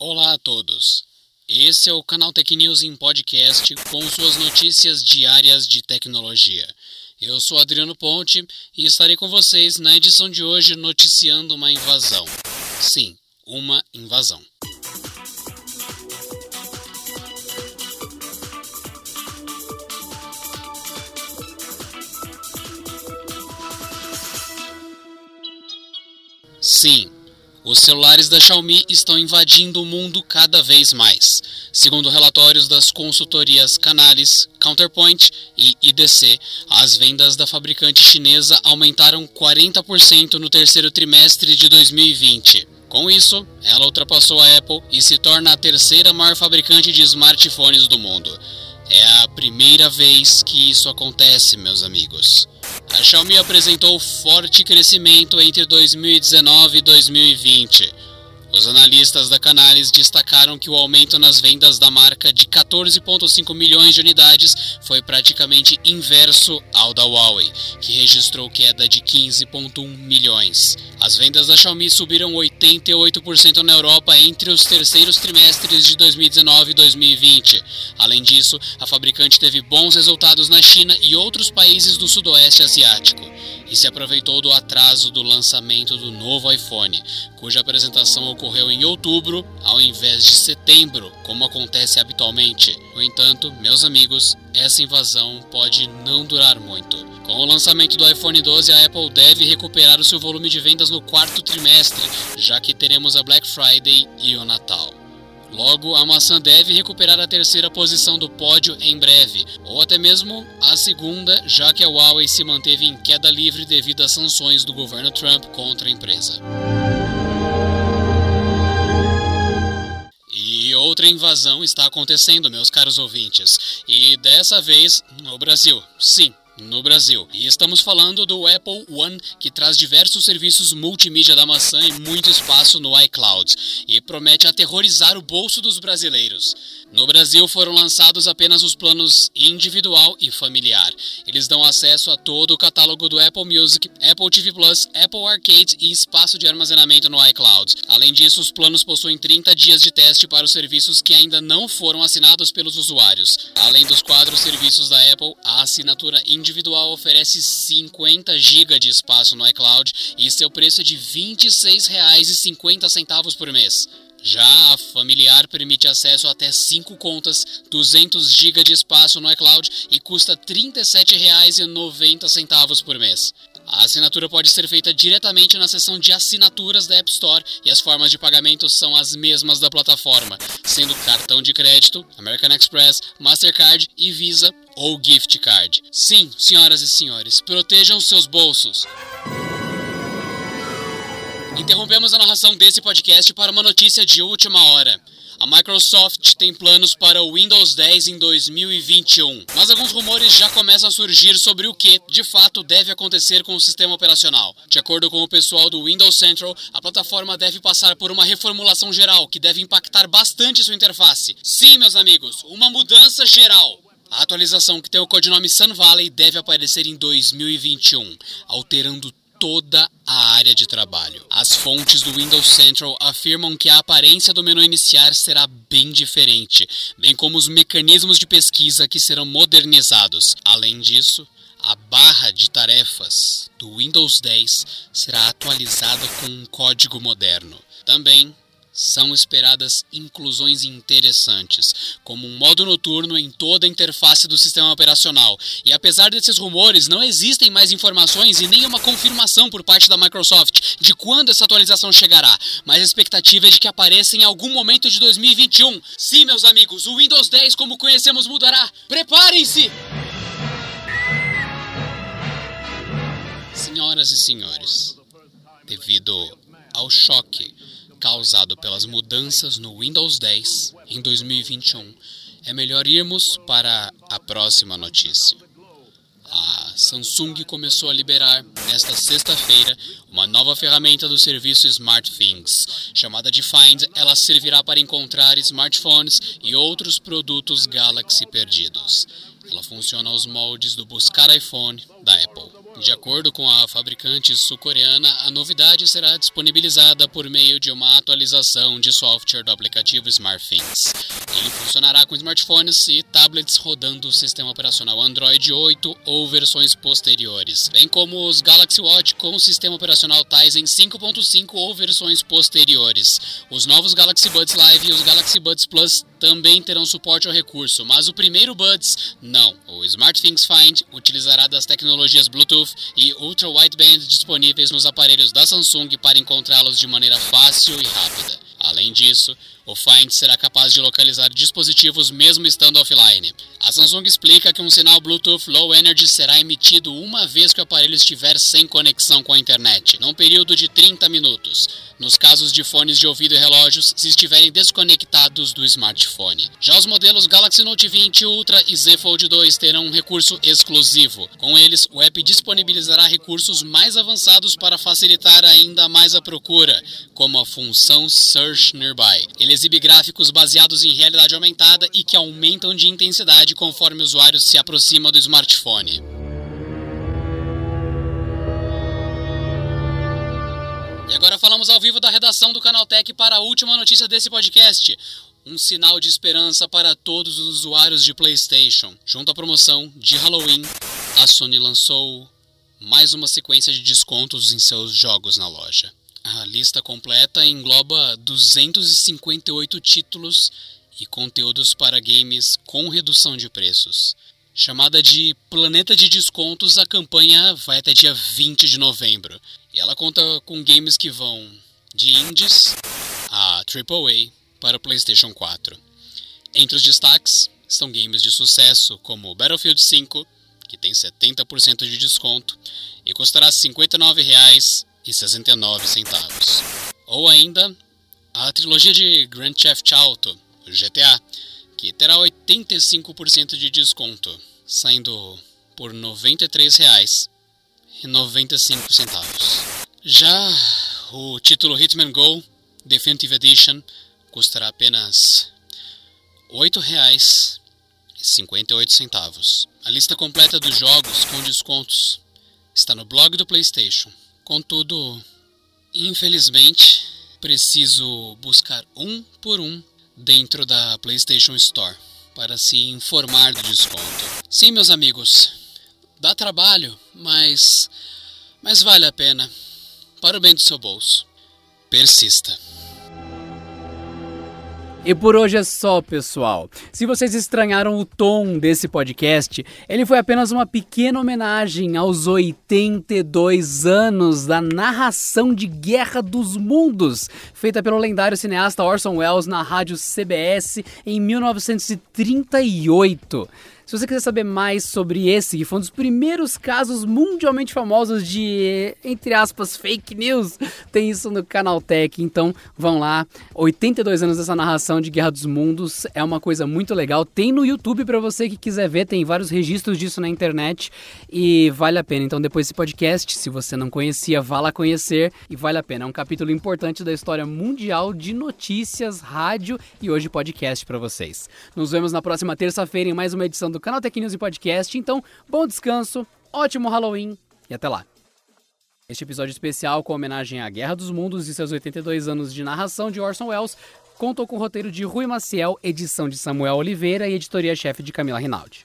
Olá a todos. Esse é o canal Tech News em podcast com suas notícias diárias de tecnologia. Eu sou Adriano Ponte e estarei com vocês na edição de hoje noticiando uma invasão. Sim, uma invasão. Sim, os celulares da Xiaomi estão invadindo o mundo cada vez mais. Segundo relatórios das consultorias Canalys, Counterpoint e IDC, as vendas da fabricante chinesa aumentaram 40% no terceiro trimestre de 2020. Com isso, ela ultrapassou a Apple e se torna a terceira maior fabricante de smartphones do mundo. É a primeira vez que isso acontece, meus amigos. A Xiaomi apresentou forte crescimento entre 2019 e 2020. Os analistas da Canalys destacaram que o aumento nas vendas da marca de 14,5 milhões de unidades foi praticamente inverso ao da Huawei, que registrou queda de 15,1 milhões. As vendas da Xiaomi subiram 88% na Europa entre os terceiros trimestres de 2019 e 2020. Além disso, a fabricante teve bons resultados na China e outros países do sudoeste asiático e se aproveitou do atraso do lançamento do novo iPhone, cuja apresentação ocorreu em outubro ao invés de setembro, como acontece habitualmente. No entanto, meus amigos, essa invasão pode não durar muito. Com o lançamento do iPhone 12, a Apple deve recuperar o seu volume de vendas no quarto trimestre, já que teremos a Black Friday e o Natal. Logo, a maçã deve recuperar a terceira posição do pódio em breve, ou até mesmo a segunda, já que a Huawei se manteve em queda livre devido às sanções do governo Trump contra a empresa. Invasão está acontecendo, meus caros ouvintes, e dessa vez no Brasil. Sim, no Brasil. E estamos falando do Apple One, que traz diversos serviços multimídia da maçã e muito espaço no iCloud, e promete aterrorizar o bolso dos brasileiros. No Brasil foram lançados apenas os planos individual e familiar. Eles dão acesso a todo o catálogo do Apple Music, Apple TV Plus, Apple Arcade e espaço de armazenamento no iCloud. Além disso, os planos possuem 30 dias de teste para os serviços que ainda não foram assinados pelos usuários. Além dos quatro serviços da Apple, a assinatura individual oferece 50 GB de espaço no iCloud e seu preço é de R$ 26,50 por mês. Já a familiar permite acesso a até 5 contas, 200 GB de espaço no iCloud e custa R$ 37,90 por mês. A assinatura pode ser feita diretamente na seção de assinaturas da App Store e as formas de pagamento são as mesmas da plataforma, sendo cartão de crédito, American Express, Mastercard e Visa ou Gift Card. Sim, senhoras e senhores, protejam seus bolsos. Interrompemos a narração desse podcast para uma notícia de última hora. A Microsoft tem planos para o Windows 10 em 2021, mas alguns rumores já começam a surgir sobre o que, de fato, deve acontecer com o sistema operacional. De acordo com o pessoal do Windows Central, a plataforma deve passar por uma reformulação geral que deve impactar bastante sua interface. Sim, meus amigos, uma mudança geral. A atualização que tem o codinome Sun Valley deve aparecer em 2021, alterando toda a área de trabalho. As fontes do Windows Central afirmam que a aparência do menu iniciar será bem diferente, bem como os mecanismos de pesquisa que serão modernizados. Além disso, a barra de tarefas do Windows 10 será atualizada com um código moderno. Também são esperadas inclusões interessantes, como um modo noturno em toda a interface do sistema operacional. E apesar desses rumores, não existem mais informações e nem uma confirmação por parte da Microsoft de quando essa atualização chegará, mas a expectativa é de que apareça em algum momento de 2021. Sim, meus amigos, o Windows 10 como conhecemos mudará. Preparem-se! Senhoras e senhores, devido ao choque causado pelas mudanças no Windows 10 em 2021, é melhor irmos para a próxima notícia. A Samsung começou a liberar nesta sexta-feira uma nova ferramenta do serviço SmartThings. Chamada de Find, ela servirá para encontrar smartphones e outros produtos Galaxy perdidos. Ela funciona aos moldes do Buscar iPhone da Apple. De acordo com a fabricante sul-coreana, a novidade será disponibilizada por meio de uma atualização de software do aplicativo SmartThings. Ele funcionará com smartphones e tablets rodando o sistema operacional Android 8 ou versões posteriores, bem como os Galaxy Watch com o sistema operacional Tizen 5.5 ou versões posteriores. Os novos Galaxy Buds Live e os Galaxy Buds Plus também terão suporte ao recurso, mas o primeiro Buds não. O SmartThings Find utilizará das tecnologias Bluetooth e Ultra Wideband disponíveis nos aparelhos da Samsung para encontrá-los de maneira fácil e rápida. Além disso, o Find será capaz de localizar dispositivos mesmo estando offline. A Samsung explica que um sinal Bluetooth Low Energy será emitido uma vez que o aparelho estiver sem conexão com a internet, num período de 30 minutos, nos casos de fones de ouvido e relógios se estiverem desconectados do smartphone. Já os modelos Galaxy Note 20 Ultra e Z Fold 2 terão um recurso exclusivo. Com eles, o app disponibilizará recursos mais avançados para facilitar ainda mais a procura, como a função Search Nearby. Ele exibe gráficos baseados em realidade aumentada e que aumentam de intensidade conforme o usuário se aproxima do smartphone. E agora falamos ao vivo da redação do Canaltech para a última notícia desse podcast. Um sinal de esperança para todos os usuários de PlayStation. Junto à promoção de Halloween, a Sony lançou mais uma sequência de descontos em seus jogos na loja. A lista completa engloba 258 títulos e conteúdos para games com redução de preços. Chamada de Planeta de Descontos, a campanha vai até dia 20 de novembro. E ela conta com games que vão de indies a AAA para o PlayStation 4. Entre os destaques estão games de sucesso como Battlefield 5, que tem 70% de desconto e custará R$ 59,00 e 69 centavos. Ou ainda a trilogia de Grand Theft Auto, GTA, que terá 85% de desconto, saindo por R$ 93,95. Já o título Hitman Go Definitive Edition custará apenas R$ 8,58. A lista completa dos jogos com descontos está no blog do PlayStation. Contudo, infelizmente, preciso buscar um por um dentro da PlayStation Store para se informar do desconto. Sim, meus amigos, dá trabalho, mas mas vale a pena. Para o bem do seu bolso. Persista. E por hoje é só, pessoal. Se vocês estranharam o tom desse podcast, ele foi apenas uma pequena homenagem aos 82 anos da narração de Guerra dos Mundos, feita pelo lendário cineasta Orson Welles na rádio CBS em 1938. Se você quiser saber mais sobre esse, que foi um dos primeiros casos mundialmente famosos de, entre aspas, fake news, tem isso no Canal Tech. Então vão lá. 82 anos dessa narração de Guerra dos Mundos é uma coisa muito legal. Tem no YouTube para você que quiser ver, tem vários registros disso na internet e vale a pena. Então depois desse podcast, se você não conhecia, vá lá conhecer e vale a pena. É um capítulo importante da história mundial de notícias, rádio e hoje podcast para vocês. Nos vemos na próxima terça-feira em mais uma edição do do canal Tech News e Podcast. Então, bom descanso, ótimo Halloween e até lá. Este episódio especial, com homenagem à Guerra dos Mundos e seus 82 anos de narração de Orson Welles, contou com o roteiro de Rui Maciel, edição de Samuel Oliveira e editoria-chefe de Camila Rinaldi.